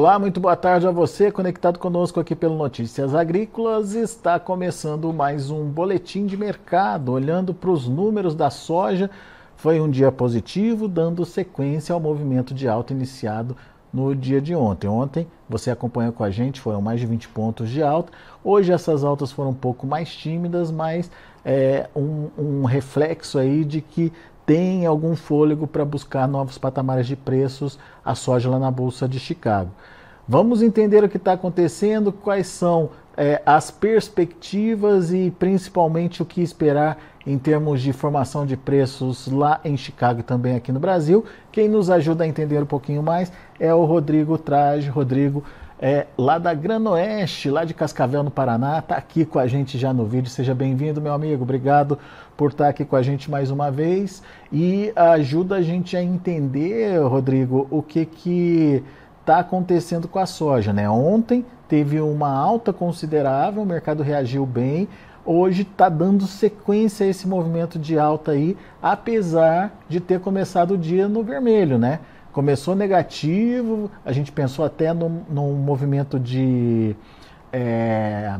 Olá, muito boa tarde a você, conectado conosco aqui pelo Notícias Agrícolas. Está começando mais um boletim de mercado, olhando para os números da soja. Foi um dia positivo, dando sequência ao movimento de alta iniciado no dia de ontem. Ontem você acompanhou com a gente, foram mais de 20 pontos de alta. Hoje essas altas foram um pouco mais tímidas, mas é um, um reflexo aí de que tem algum fôlego para buscar novos patamares de preços a soja lá na Bolsa de Chicago. Vamos entender o que está acontecendo, quais são é, as perspectivas e principalmente o que esperar em termos de formação de preços lá em Chicago e também aqui no Brasil. Quem nos ajuda a entender um pouquinho mais é o Rodrigo Traje. Rodrigo, é, lá da Granoeste, lá de Cascavel, no Paraná, está aqui com a gente já no vídeo. Seja bem-vindo, meu amigo. Obrigado por estar tá aqui com a gente mais uma vez e ajuda a gente a entender, Rodrigo, o que que está acontecendo com a soja, né? Ontem teve uma alta considerável, o mercado reagiu bem. Hoje está dando sequência a esse movimento de alta aí, apesar de ter começado o dia no vermelho, né? Começou negativo, a gente pensou até num, num movimento de, é,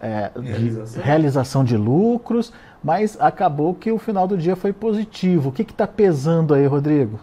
é, realização. de, realização. de lucros, mas acabou que o final do dia foi positivo. O que está pesando aí, Rodrigo?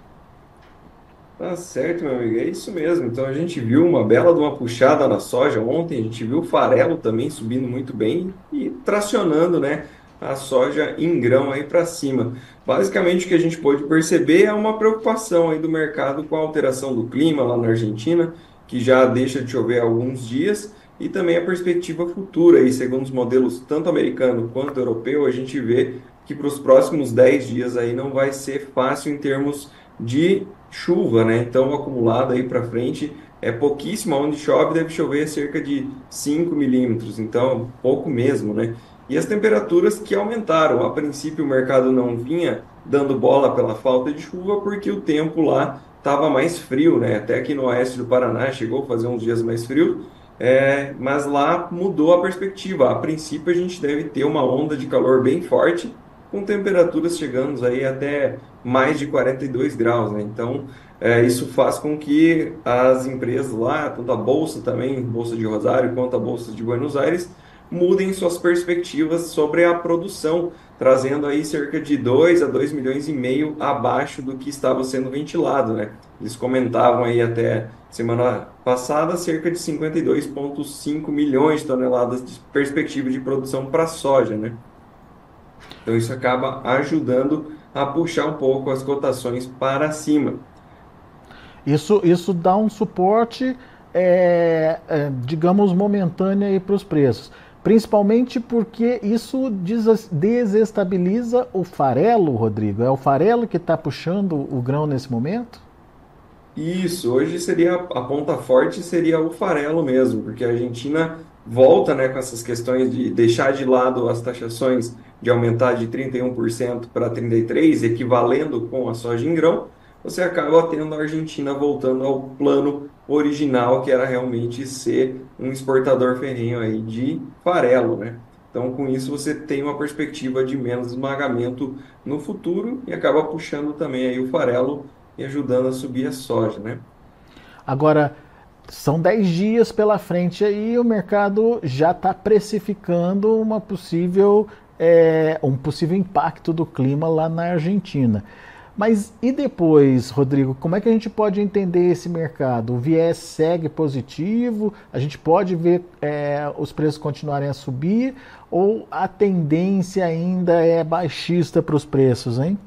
Tá certo, meu amigo, é isso mesmo. Então a gente viu uma bela de uma puxada na soja ontem, a gente viu o farelo também subindo muito bem e tracionando, né? A soja em grão aí para cima. Basicamente o que a gente pode perceber é uma preocupação aí do mercado com a alteração do clima lá na Argentina, que já deixa de chover há alguns dias, e também a perspectiva futura aí, segundo os modelos tanto americano quanto europeu, a gente vê que para os próximos 10 dias aí não vai ser fácil em termos de chuva, né? Então, acumulado aí para frente é pouquíssimo, onde chove deve chover cerca de 5 milímetros, então pouco mesmo, né? e as temperaturas que aumentaram. A princípio, o mercado não vinha dando bola pela falta de chuva, porque o tempo lá estava mais frio, né? Até aqui no oeste do Paraná chegou a fazer uns dias mais frio, é, mas lá mudou a perspectiva. A princípio, a gente deve ter uma onda de calor bem forte, com temperaturas chegando aí até mais de 42 graus, né? Então, é, isso faz com que as empresas lá, tanto a Bolsa também, Bolsa de Rosário, quanto a Bolsa de Buenos Aires, mudem suas perspectivas sobre a produção, trazendo aí cerca de 2 a 2 milhões e meio abaixo do que estava sendo ventilado, né? Eles comentavam aí até semana passada cerca de 52,5 milhões de toneladas de perspectiva de produção para soja, né? Então isso acaba ajudando a puxar um pouco as cotações para cima. Isso, isso dá um suporte, é, é, digamos, momentâneo para os preços. Principalmente porque isso desestabiliza o farelo, Rodrigo. É o farelo que está puxando o grão nesse momento? Isso, hoje seria a ponta forte seria o farelo mesmo, porque a Argentina volta né, com essas questões de deixar de lado as taxações de aumentar de 31% para 33%, equivalendo com a soja em grão, você acaba tendo a Argentina voltando ao plano original, que era realmente ser um exportador ferrenho aí de farelo, né? Então, com isso, você tem uma perspectiva de menos esmagamento no futuro e acaba puxando também aí o farelo e ajudando a subir a soja, né? Agora, são 10 dias pela frente aí o mercado já está precificando uma possível, é, um possível impacto do clima lá na Argentina. Mas e depois, Rodrigo, como é que a gente pode entender esse mercado? O viés segue positivo? A gente pode ver é, os preços continuarem a subir? Ou a tendência ainda é baixista para os preços, hein?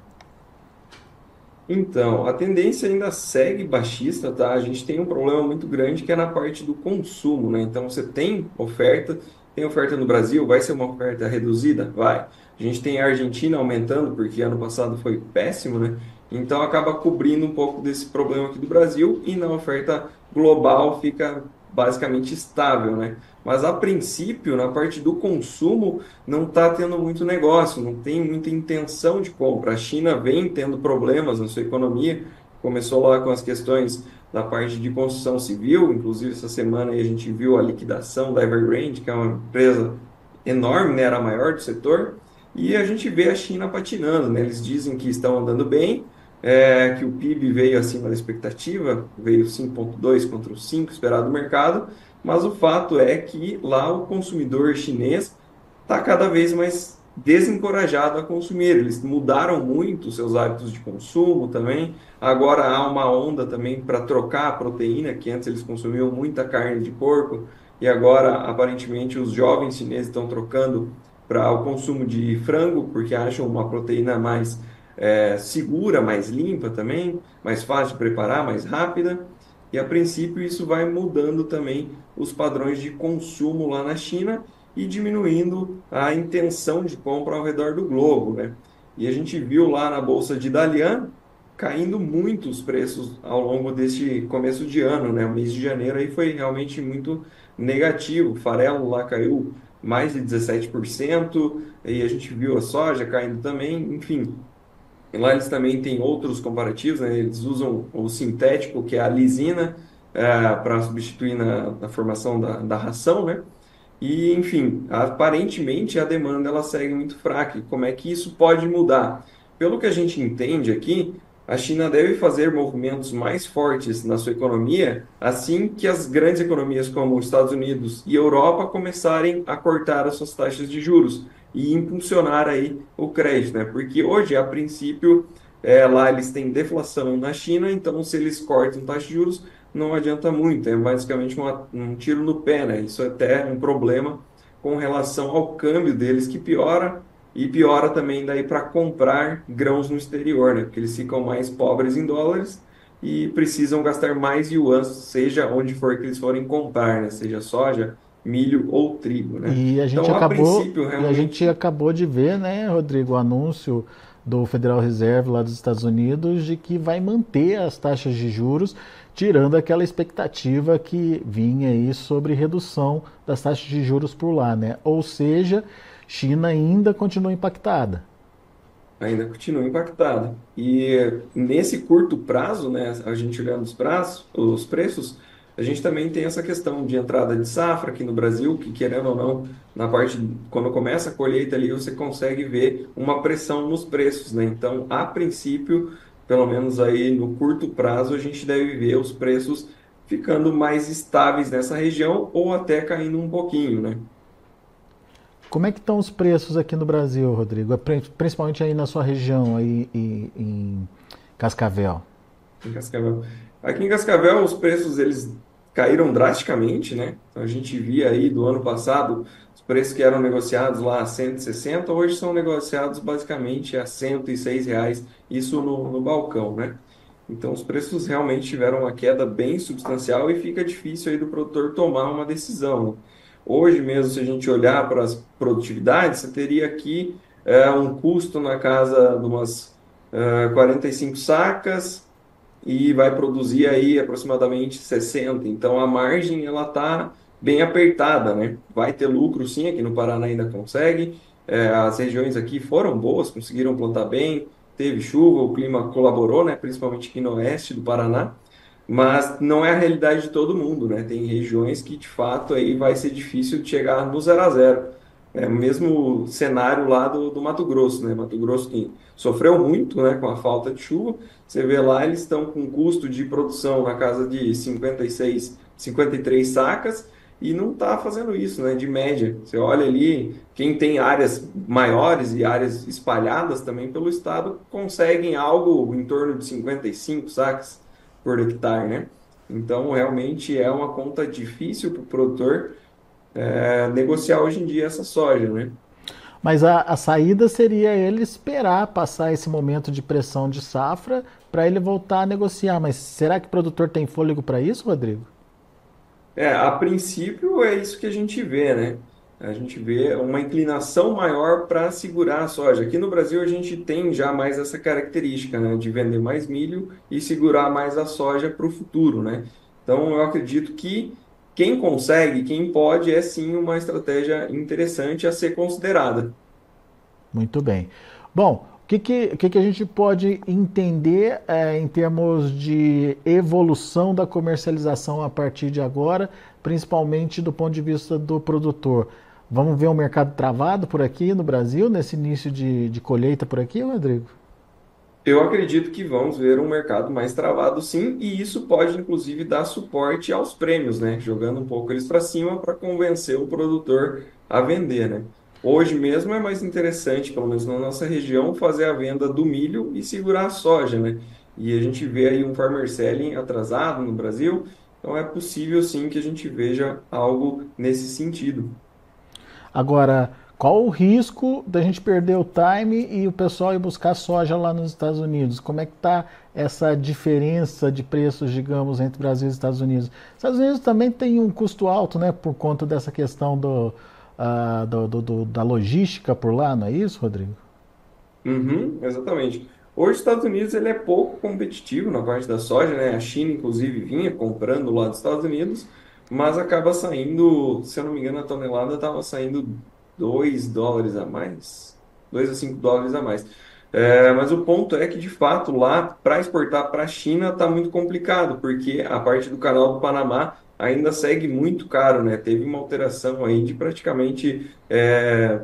Então, a tendência ainda segue baixista, tá? A gente tem um problema muito grande que é na parte do consumo, né? Então, você tem oferta, tem oferta no Brasil, vai ser uma oferta reduzida? Vai. A gente tem a Argentina aumentando, porque ano passado foi péssimo, né? Então acaba cobrindo um pouco desse problema aqui do Brasil e na oferta global fica basicamente estável, né? Mas a princípio, na parte do consumo, não está tendo muito negócio, não tem muita intenção de compra. A China vem tendo problemas na sua economia, começou lá com as questões da parte de construção civil, inclusive essa semana a gente viu a liquidação da Evergrande, que é uma empresa enorme, né? era a maior do setor, e a gente vê a China patinando, né? Eles dizem que estão andando bem, é, que o PIB veio acima da expectativa, veio 5,2 contra os 5 esperado do mercado, mas o fato é que lá o consumidor chinês está cada vez mais desencorajado a consumir. Eles mudaram muito seus hábitos de consumo também. Agora há uma onda também para trocar a proteína, que antes eles consumiam muita carne de porco, e agora aparentemente os jovens chineses estão trocando para o consumo de frango, porque acham uma proteína mais é, segura, mais limpa também, mais fácil de preparar, mais rápida. E a princípio isso vai mudando também os padrões de consumo lá na China e diminuindo a intenção de compra ao redor do globo. Né? E a gente viu lá na bolsa de Dalian caindo muito os preços ao longo deste começo de ano, né? O mês de janeiro aí foi realmente muito negativo. O farelo lá caiu mais de 17%, e a gente viu a soja caindo também, enfim. Lá eles também têm outros comparativos, né? Eles usam o sintético, que é a lisina, é, para substituir na, na formação da, da ração, né? E, enfim, aparentemente a demanda ela segue muito fraca. E como é que isso pode mudar? Pelo que a gente entende aqui, a China deve fazer movimentos mais fortes na sua economia assim que as grandes economias como os Estados Unidos e Europa começarem a cortar as suas taxas de juros e impulsionar aí o crédito, né? Porque hoje, a princípio, é, lá eles têm deflação na China, então se eles cortam taxa de juros, não adianta muito, é basicamente uma, um tiro no pé, né? Isso é até um problema com relação ao câmbio deles que piora e piora também daí para comprar grãos no exterior, né? Porque eles ficam mais pobres em dólares e precisam gastar mais yuans, seja onde for que eles forem comprar, né? Seja soja, milho ou trigo, né? E a gente então, acabou, a realmente... e a gente acabou de ver, né, Rodrigo, o anúncio do Federal Reserve lá dos Estados Unidos de que vai manter as taxas de juros tirando aquela expectativa que vinha aí sobre redução das taxas de juros por lá, né? Ou seja, China ainda continua impactada. Ainda continua impactada. E nesse curto prazo, né, a gente olhando os, prazos, os preços, a gente também tem essa questão de entrada de safra aqui no Brasil, que querendo ou não, na parte quando começa a colheita ali, você consegue ver uma pressão nos preços, né? Então, a princípio, pelo menos aí no curto prazo, a gente deve ver os preços ficando mais estáveis nessa região ou até caindo um pouquinho, né? Como é que estão os preços aqui no Brasil, Rodrigo? Principalmente aí na sua região, aí em Cascavel. Em Cascavel. Aqui em Cascavel os preços eles caíram drasticamente, né? Então, a gente via aí do ano passado os preços que eram negociados lá a 160, hoje são negociados basicamente a 106 reais, isso no, no balcão, né? Então os preços realmente tiveram uma queda bem substancial e fica difícil aí do produtor tomar uma decisão. Né? Hoje mesmo, se a gente olhar para as produtividades, você teria aqui é, um custo na casa de umas é, 45 sacas, e vai produzir aí aproximadamente 60. Então a margem ela está bem apertada, né? Vai ter lucro sim, aqui no Paraná ainda consegue. É, as regiões aqui foram boas, conseguiram plantar bem, teve chuva, o clima colaborou, né? Principalmente aqui no oeste do Paraná. Mas não é a realidade de todo mundo, né? Tem regiões que de fato aí vai ser difícil de chegar no zero a zero. É o mesmo cenário lá do, do Mato Grosso, né? Mato Grosso que sofreu muito, né, com a falta de chuva. Você vê lá, eles estão com custo de produção na casa de 56, 53 sacas e não está fazendo isso, né, de média. Você olha ali, quem tem áreas maiores e áreas espalhadas também pelo estado conseguem algo em torno de 55 sacas por hectare, né? Então, realmente é uma conta difícil para o produtor é, negociar hoje em dia essa soja, né? Mas a, a saída seria ele esperar passar esse momento de pressão de safra para ele voltar a negociar. Mas será que o produtor tem fôlego para isso, Rodrigo? É, a princípio é isso que a gente vê, né? A gente vê uma inclinação maior para segurar a soja. Aqui no Brasil a gente tem já mais essa característica, né? De vender mais milho e segurar mais a soja para o futuro, né? Então eu acredito que quem consegue, quem pode, é sim uma estratégia interessante a ser considerada. Muito bem. Bom, o que, que, que, que a gente pode entender é, em termos de evolução da comercialização a partir de agora, principalmente do ponto de vista do produtor? Vamos ver um mercado travado por aqui no Brasil, nesse início de, de colheita por aqui, Rodrigo? Eu acredito que vamos ver um mercado mais travado, sim, e isso pode inclusive dar suporte aos prêmios, né? Jogando um pouco eles para cima para convencer o produtor a vender, né? Hoje mesmo é mais interessante, pelo menos na nossa região, fazer a venda do milho e segurar a soja, né? E a gente vê aí um farmer selling atrasado no Brasil, então é possível sim que a gente veja algo nesse sentido. Agora, qual o risco da gente perder o time e o pessoal ir buscar soja lá nos Estados Unidos? Como é que está essa diferença de preços, digamos, entre Brasil e Estados Unidos? Estados Unidos também tem um custo alto, né, por conta dessa questão do, uh, do, do, do, da logística por lá, não é isso, Rodrigo? Uhum, exatamente. Hoje, os Estados Unidos ele é pouco competitivo na parte da soja, né? A China, inclusive, vinha comprando lá dos Estados Unidos, mas acaba saindo, se eu não me engano, a tonelada estava saindo 2 dólares a mais, 2 a 5 dólares a mais. É, mas o ponto é que, de fato, lá, para exportar para a China, está muito complicado, porque a parte do canal do Panamá ainda segue muito caro, né? Teve uma alteração aí de praticamente é,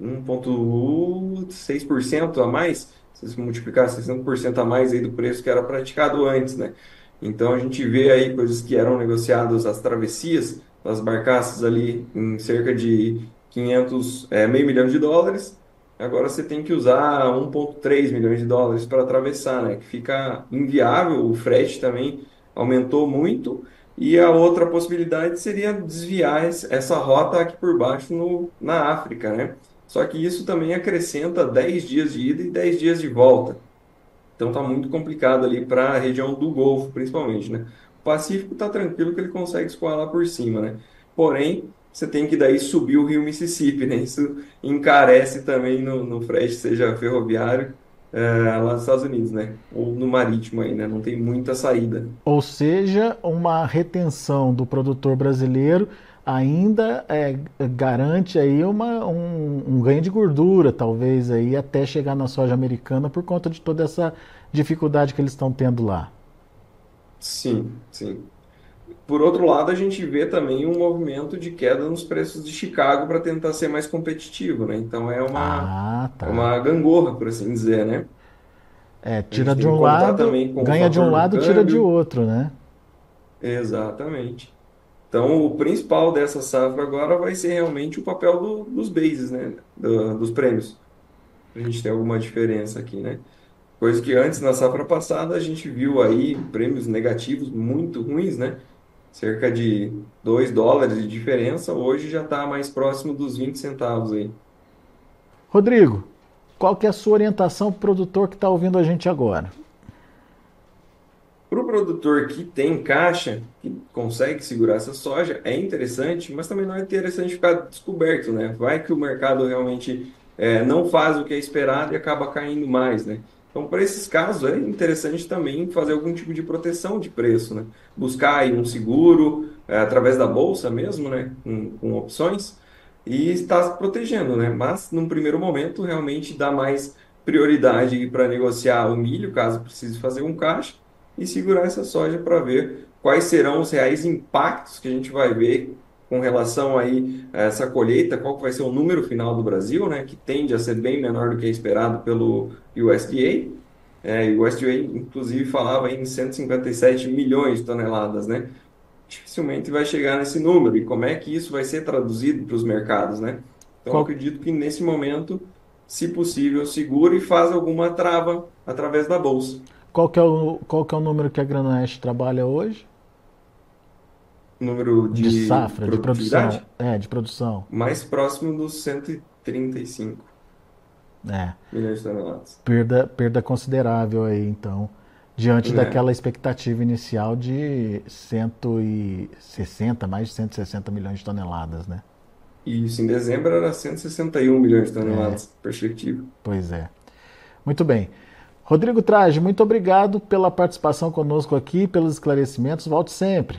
1,6% a mais, se multiplicar 60% a mais aí do preço que era praticado antes, né? Então a gente vê aí coisas que eram negociadas as travessias das barcaças ali em cerca de 500, é, meio milhão de dólares. Agora você tem que usar 1,3 milhões de dólares para atravessar, né? Que fica inviável. O frete também aumentou muito. E a outra possibilidade seria desviar essa rota aqui por baixo no, na África, né? Só que isso também acrescenta 10 dias de ida e 10 dias de volta. Então está muito complicado ali para a região do Golfo, principalmente, né? O Pacífico está tranquilo que ele consegue escoar lá por cima, né? Porém, você tem que daí subir o rio Mississippi, né? Isso encarece também no, no frete, seja ferroviário, é, lá nos Estados Unidos, né? Ou no marítimo aí, né? Não tem muita saída. Ou seja, uma retenção do produtor brasileiro ainda é, garante aí uma, um, um, ganho de gordura, talvez aí até chegar na soja americana por conta de toda essa dificuldade que eles estão tendo lá. Sim, sim. Por outro lado, a gente vê também um movimento de queda nos preços de Chicago para tentar ser mais competitivo, né? Então é uma, ah, tá. uma gangorra, por assim dizer, né? É, tira de um lado, ganha de um lado, tira de outro, né? Exatamente. Então, o principal dessa safra agora vai ser realmente o papel do, dos bases, né? Do, dos prêmios. A gente tem alguma diferença aqui, né? Coisa que antes, na safra passada, a gente viu aí prêmios negativos muito ruins, né? Cerca de 2 dólares de diferença. Hoje já está mais próximo dos 20 centavos aí. Rodrigo, qual que é a sua orientação para o produtor que está ouvindo a gente agora? Para o produtor que tem caixa, que consegue segurar essa soja, é interessante, mas também não é interessante ficar descoberto, né? Vai que o mercado realmente é, não faz o que é esperado e acaba caindo mais, né? Então, para esses casos, é interessante também fazer algum tipo de proteção de preço, né? Buscar aí um seguro, é, através da bolsa mesmo, né? Com, com opções, e estar se protegendo, né? Mas, num primeiro momento, realmente dá mais prioridade para negociar o milho, caso precise fazer um caixa, e segurar essa soja para ver quais serão os reais impactos que a gente vai ver com relação aí a essa colheita, qual vai ser o número final do Brasil, né, que tende a ser bem menor do que é esperado pelo USDA. É, o USDA, inclusive, falava em 157 milhões de toneladas, né? Dificilmente vai chegar nesse número. E como é que isso vai ser traduzido para os mercados, né? Então, qual... acredito que nesse momento, se possível, segura e faz alguma trava através da bolsa. Qual que é o, qual que é o número que a Granoeste trabalha hoje? Número de, de safra, de produção. É, de produção. Mais próximo dos 135 é. milhões de toneladas. Perda, perda considerável aí, então, diante é. daquela expectativa inicial de 160, mais de 160 milhões de toneladas, né? Isso, em dezembro era 161 milhões de toneladas, é. perspectiva. Pois é. Muito bem. Rodrigo Traje, muito obrigado pela participação conosco aqui, pelos esclarecimentos. Volte sempre.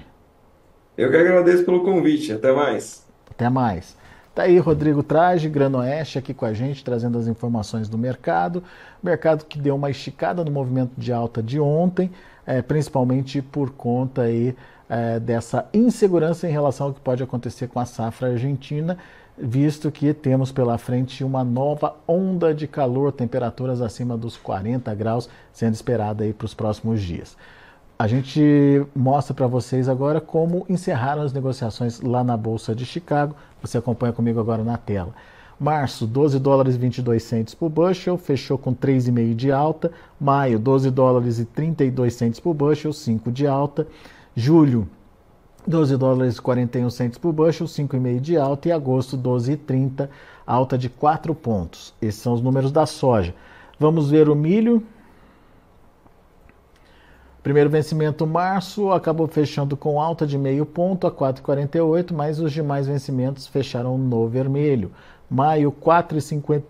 Eu que agradeço pelo convite. Até mais. Até mais. Tá aí Rodrigo Traje, Granoeste, aqui com a gente, trazendo as informações do mercado. Mercado que deu uma esticada no movimento de alta de ontem, é, principalmente por conta aí, é, dessa insegurança em relação ao que pode acontecer com a safra argentina visto que temos pela frente uma nova onda de calor, temperaturas acima dos 40 graus sendo esperada para os próximos dias. A gente mostra para vocês agora como encerraram as negociações lá na Bolsa de Chicago. Você acompanha comigo agora na tela. Março, 12 dólares e 22 centos por bushel, fechou com 3,5 de alta. Maio, 12 dólares e 32 centos por bushel, 5 de alta. Julho, 12 dólares e 41 centos por bushel, 5,5 de alta. E agosto, 12,30, alta de 4 pontos. Esses são os números da soja. Vamos ver o milho. Primeiro vencimento março acabou fechando com alta de meio ponto a 4,48, mas os demais vencimentos fecharam no vermelho. Maio 4,50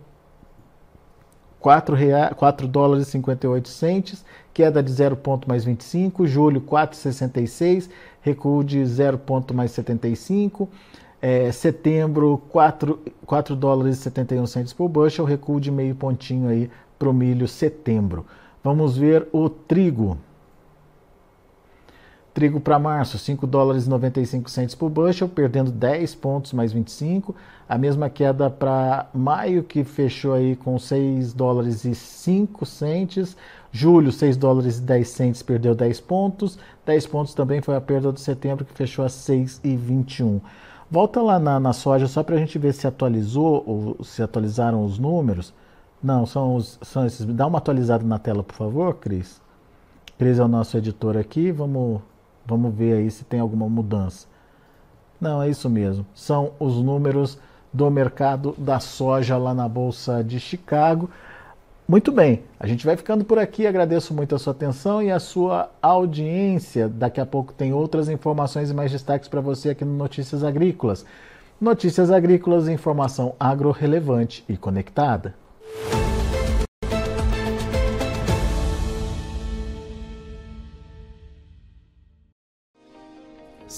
4, 4 dólares e 58 centes, queda de 0 ponto mais 25, julho 4,66, recuo de 0 ponto mais 75, é, setembro 4, 4 dólares e 71 centes por bushel, recuo de meio pontinho aí para o milho setembro. Vamos ver o trigo. Trigo para março, 5 dólares e 95 centos por bushel, perdendo 10 pontos mais 25. A mesma queda para maio, que fechou aí com 6 dólares e 5 centes. Julho, 6 dólares e 10 centes, perdeu 10 pontos. 10 pontos também foi a perda de setembro, que fechou a 6,21. Volta lá na, na soja só para a gente ver se atualizou ou se atualizaram os números. Não, são, os, são esses. Dá uma atualizada na tela, por favor, Cris. Cris é o nosso editor aqui. Vamos Vamos ver aí se tem alguma mudança. Não, é isso mesmo. São os números do mercado da soja lá na Bolsa de Chicago. Muito bem, a gente vai ficando por aqui. Agradeço muito a sua atenção e a sua audiência. Daqui a pouco tem outras informações e mais destaques para você aqui no Notícias Agrícolas. Notícias Agrícolas, informação agro relevante e conectada.